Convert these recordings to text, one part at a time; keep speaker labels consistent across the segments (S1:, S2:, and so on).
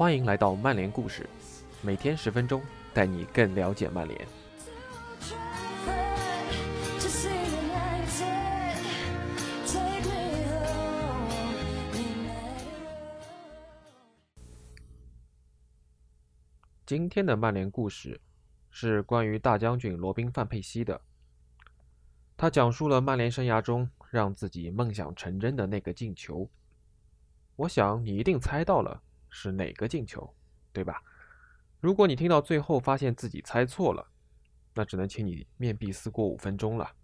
S1: 欢迎来到曼联故事，每天十分钟，带你更了解曼联。今天的曼联故事是关于大将军罗宾·范佩西的。他讲述了曼联生涯中让自己梦想成真的那个进球。我想你一定猜到了是哪个进球，对吧？如果你听到最后发现自己猜错了，那只能请你面壁思过五分钟了。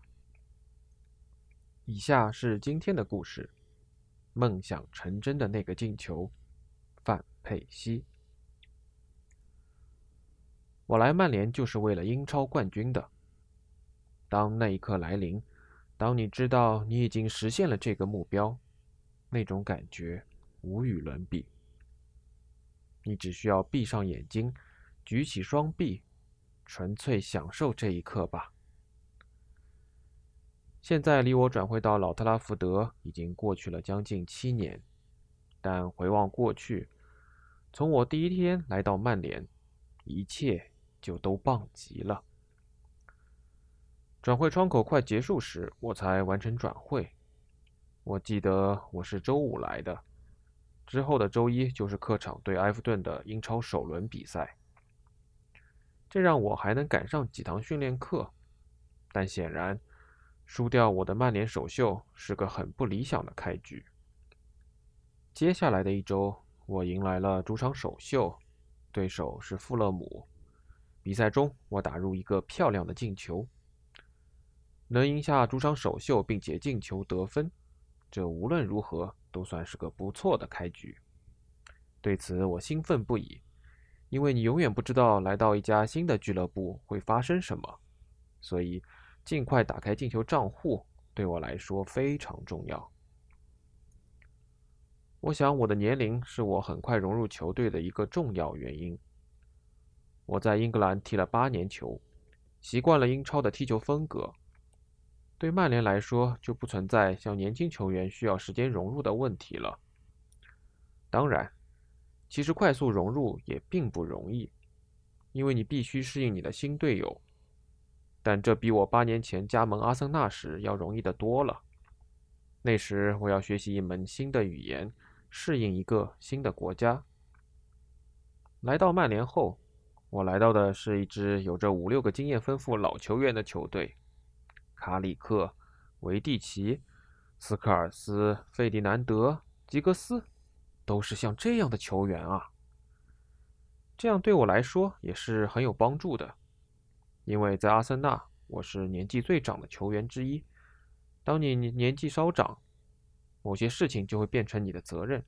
S1: 以下是今天的故事：梦想成真的那个进球，范佩西。我来曼联就是为了英超冠军的。当那一刻来临，当你知道你已经实现了这个目标，那种感觉无与伦比。你只需要闭上眼睛，举起双臂，纯粹享受这一刻吧。现在离我转会到老特拉福德已经过去了将近七年，但回望过去，从我第一天来到曼联，一切。就都棒极了。转会窗口快结束时，我才完成转会。我记得我是周五来的，之后的周一就是客场对埃弗顿的英超首轮比赛。这让我还能赶上几堂训练课，但显然输掉我的曼联首秀是个很不理想的开局。接下来的一周，我迎来了主场首秀，对手是富勒姆。比赛中，我打入一个漂亮的进球，能赢下主场首秀，并且进球得分，这无论如何都算是个不错的开局。对此，我兴奋不已，因为你永远不知道来到一家新的俱乐部会发生什么，所以尽快打开进球账户对我来说非常重要。我想，我的年龄是我很快融入球队的一个重要原因。我在英格兰踢了八年球，习惯了英超的踢球风格。对曼联来说，就不存在像年轻球员需要时间融入的问题了。当然，其实快速融入也并不容易，因为你必须适应你的新队友。但这比我八年前加盟阿森纳时要容易得多了。那时我要学习一门新的语言，适应一个新的国家。来到曼联后。我来到的是一支有着五六个经验丰富老球员的球队，卡里克、维蒂奇、斯科尔斯、费迪南德、吉格斯，都是像这样的球员啊。这样对我来说也是很有帮助的，因为在阿森纳我是年纪最长的球员之一。当你年纪稍长，某些事情就会变成你的责任，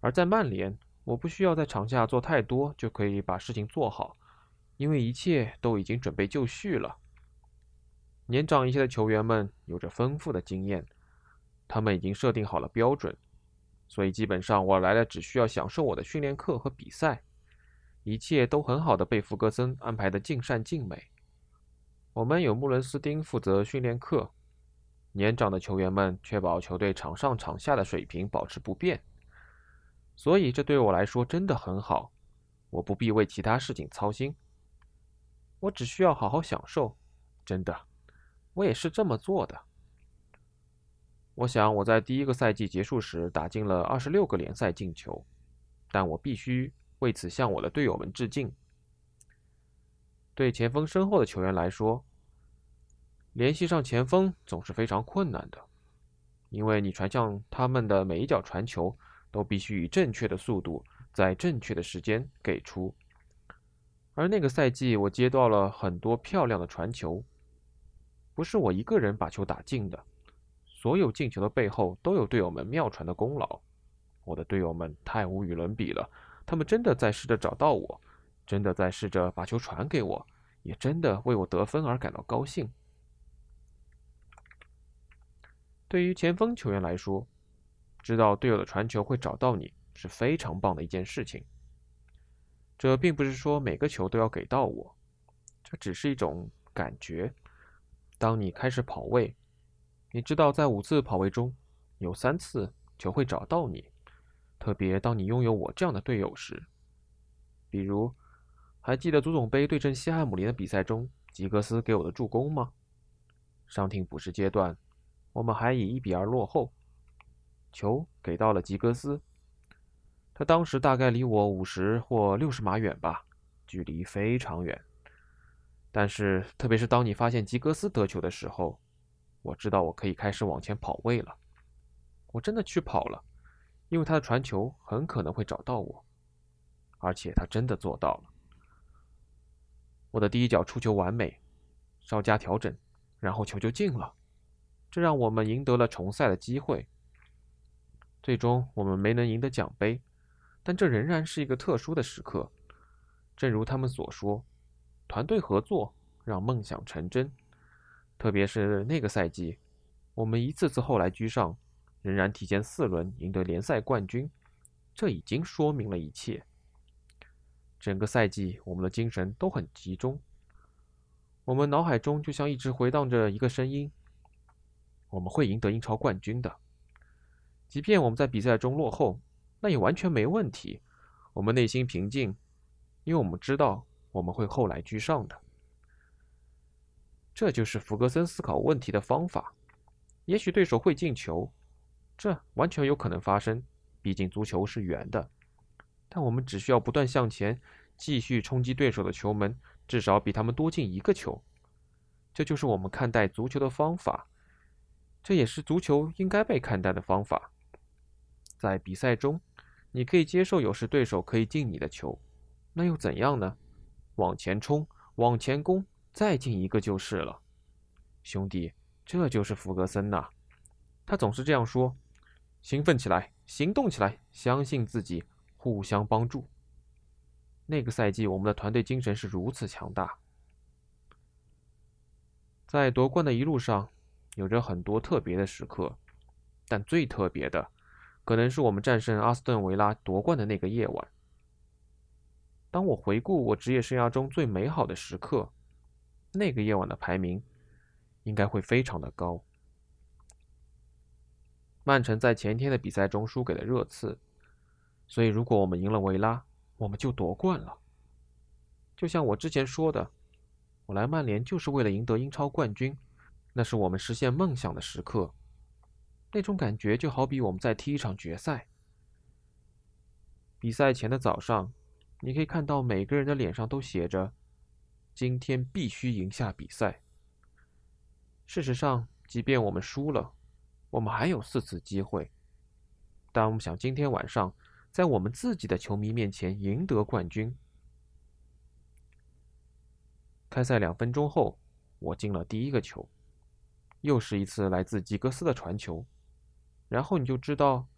S1: 而在曼联。我不需要在场下做太多，就可以把事情做好，因为一切都已经准备就绪了。年长一些的球员们有着丰富的经验，他们已经设定好了标准，所以基本上我来了只需要享受我的训练课和比赛，一切都很好的被弗格森安排的尽善尽美。我们有穆伦斯丁负责训练课，年长的球员们确保球队场上场下的水平保持不变。所以，这对我来说真的很好，我不必为其他事情操心，我只需要好好享受。真的，我也是这么做的。我想我在第一个赛季结束时打进了二十六个联赛进球，但我必须为此向我的队友们致敬。对前锋身后的球员来说，联系上前锋总是非常困难的，因为你传向他们的每一脚传球。都必须以正确的速度，在正确的时间给出。而那个赛季，我接到了很多漂亮的传球，不是我一个人把球打进的，所有进球的背后都有队友们妙传的功劳。我的队友们太无与伦比了，他们真的在试着找到我，真的在试着把球传给我，也真的为我得分而感到高兴。对于前锋球员来说，知道队友的传球会找到你是非常棒的一件事情。这并不是说每个球都要给到我，这只是一种感觉。当你开始跑位，你知道在五次跑位中有三次球会找到你，特别当你拥有我这样的队友时。比如，还记得足总杯对阵西汉姆联的比赛中，吉格斯给我的助攻吗？伤停补时阶段，我们还以一比二落后，球给到了吉格斯。他当时大概离我五十或六十码远吧，距离非常远。但是，特别是当你发现吉格斯得球的时候，我知道我可以开始往前跑位了。我真的去跑了，因为他的传球很可能会找到我。而且他真的做到了。我的第一脚出球完美，稍加调整，然后球就进了，这让我们赢得了重赛的机会。最终我们没能赢得奖杯，但这仍然是一个特殊的时刻。正如他们所说，团队合作让梦想成真。特别是那个赛季，我们一次次后来居上，仍然提前四轮赢得联赛冠军，这已经说明了一切。整个赛季，我们的精神都很集中。我们脑海中就像一直回荡着一个声音：我们会赢得英超冠军的。即便我们在比赛中落后，那也完全没问题。我们内心平静，因为我们知道我们会后来居上的。这就是弗格森思考问题的方法。也许对手会进球，这完全有可能发生，毕竟足球是圆的。但我们只需要不断向前，继续冲击对手的球门，至少比他们多进一个球。这就是我们看待足球的方法，这也是足球应该被看待的方法。在比赛中，你可以接受有时对手可以进你的球，那又怎样呢？往前冲，往前攻，再进一个就是了。兄弟，这就是弗格森呐，他总是这样说：兴奋起来，行动起来，相信自己。互相帮助。那个赛季，我们的团队精神是如此强大。在夺冠的一路上，有着很多特别的时刻，但最特别的，可能是我们战胜阿斯顿维拉夺冠的那个夜晚。当我回顾我职业生涯中最美好的时刻，那个夜晚的排名应该会非常的高。曼城在前天的比赛中输给了热刺。所以，如果我们赢了维拉，我们就夺冠了。就像我之前说的，我来曼联就是为了赢得英超冠军，那是我们实现梦想的时刻。那种感觉就好比我们在踢一场决赛。比赛前的早上，你可以看到每个人的脸上都写着“今天必须赢下比赛”。事实上，即便我们输了，我们还有四次机会。但我们想，今天晚上。在我们自己的球迷面前赢得冠军。开赛两分钟后，我进了第一个球，又是一次来自吉格斯的传球。然后你就知道，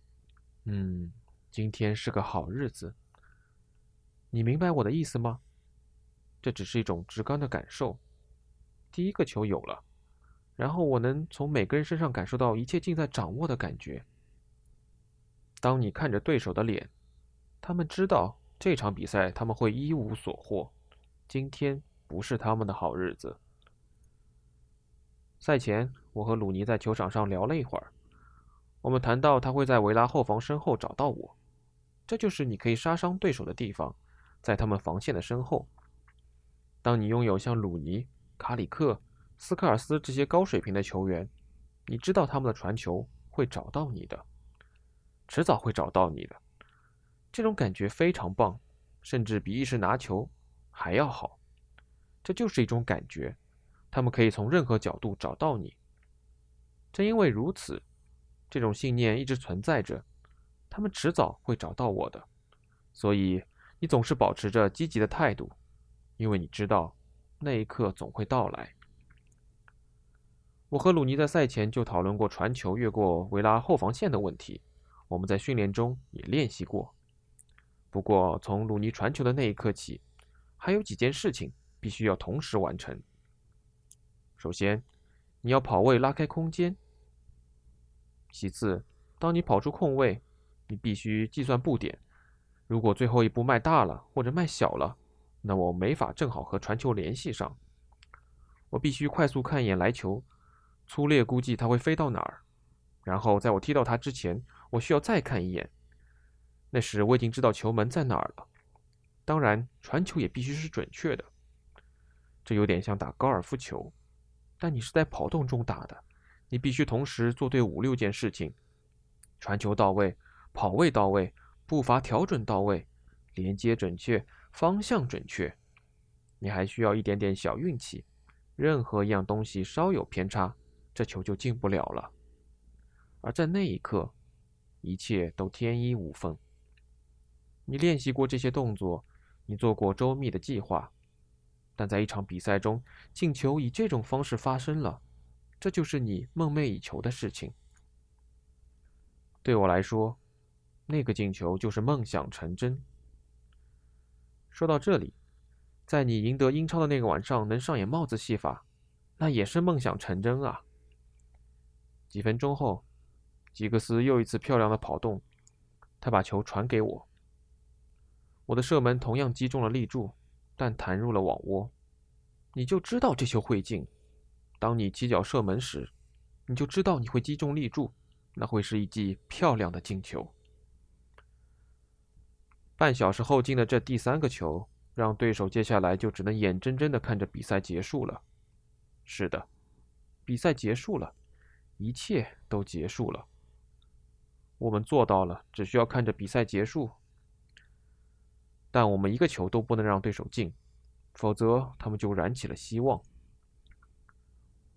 S1: 嗯，今天是个好日子。你明白我的意思吗？这只是一种直观的感受。第一个球有了，然后我能从每个人身上感受到一切尽在掌握的感觉。当你看着对手的脸，他们知道这场比赛他们会一无所获。今天不是他们的好日子。赛前，我和鲁尼在球场上聊了一会儿，我们谈到他会在维拉后防身后找到我，这就是你可以杀伤对手的地方，在他们防线的身后。当你拥有像鲁尼、卡里克、斯科尔斯这些高水平的球员，你知道他们的传球会找到你的。迟早会找到你的，这种感觉非常棒，甚至比一时拿球还要好。这就是一种感觉，他们可以从任何角度找到你。正因为如此，这种信念一直存在着，他们迟早会找到我的。所以你总是保持着积极的态度，因为你知道那一刻总会到来。我和鲁尼在赛前就讨论过传球越过维拉后防线的问题。我们在训练中也练习过，不过从鲁尼传球的那一刻起，还有几件事情必须要同时完成。首先，你要跑位拉开空间；其次，当你跑出空位，你必须计算步点。如果最后一步迈大了或者迈小了，那我没法正好和传球联系上。我必须快速看一眼来球，粗略估计它会飞到哪儿，然后在我踢到它之前。我需要再看一眼，那时我已经知道球门在哪儿了。当然，传球也必须是准确的。这有点像打高尔夫球，但你是在跑动中打的，你必须同时做对五六件事情：传球到位，跑位到位，步伐调整到位，连接准确，方向准确。你还需要一点点小运气，任何一样东西稍有偏差，这球就进不了了。而在那一刻，一切都天衣无缝。你练习过这些动作。你做过周密的计划，但在一场比赛中，进球以这种方式发生了，这就是你梦寐以求的事情。对我来说，那个进球就是梦想成真。说到这里，在你赢得英超的那个晚上能上演帽子戏法，那也是梦想成真啊。几分钟后，吉格斯又一次漂亮的跑动，他把球传给我。我的射门同样击中了立柱，但弹入了网窝。你就知道这球会进。当你起脚射门时，你就知道你会击中立柱，那会是一记漂亮的进球。半小时后进的这第三个球，让对手接下来就只能眼睁睁的看着比赛结束了。是的，比赛结束了，一切都结束了。我们做到了，只需要看着比赛结束。但我们一个球都不能让对手进，否则他们就燃起了希望。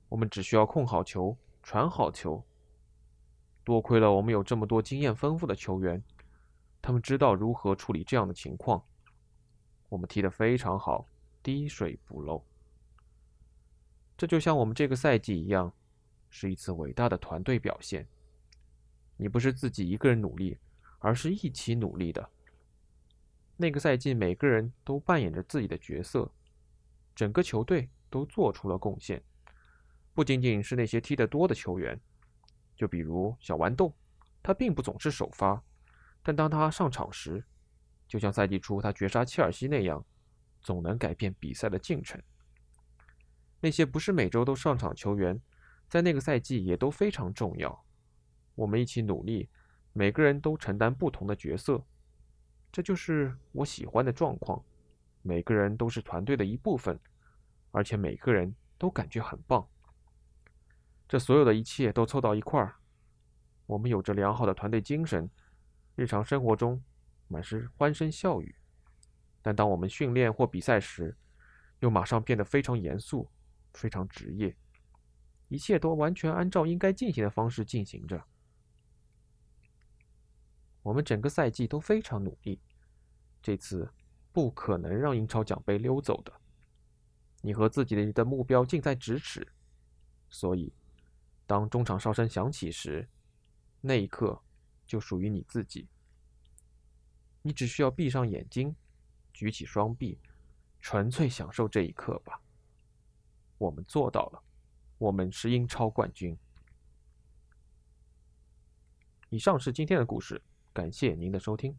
S1: 我们只需要控好球，传好球。多亏了我们有这么多经验丰富的球员，他们知道如何处理这样的情况。我们踢得非常好，滴水不漏。这就像我们这个赛季一样，是一次伟大的团队表现。你不是自己一个人努力，而是一起努力的。那个赛季，每个人都扮演着自己的角色，整个球队都做出了贡献。不仅仅是那些踢得多的球员，就比如小豌豆，他并不总是首发，但当他上场时，就像赛季初他绝杀切尔西那样，总能改变比赛的进程。那些不是每周都上场球员，在那个赛季也都非常重要。我们一起努力，每个人都承担不同的角色。这就是我喜欢的状况，每个人都是团队的一部分，而且每个人都感觉很棒。这所有的一切都凑到一块儿，我们有着良好的团队精神，日常生活中满是欢声笑语。但当我们训练或比赛时，又马上变得非常严肃、非常职业，一切都完全按照应该进行的方式进行着。我们整个赛季都非常努力，这次不可能让英超奖杯溜走的。你和自己的目标近在咫尺，所以当中场哨声响起时，那一刻就属于你自己。你只需要闭上眼睛，举起双臂，纯粹享受这一刻吧。我们做到了，我们是英超冠军。以上是今天的故事。感谢您的收听。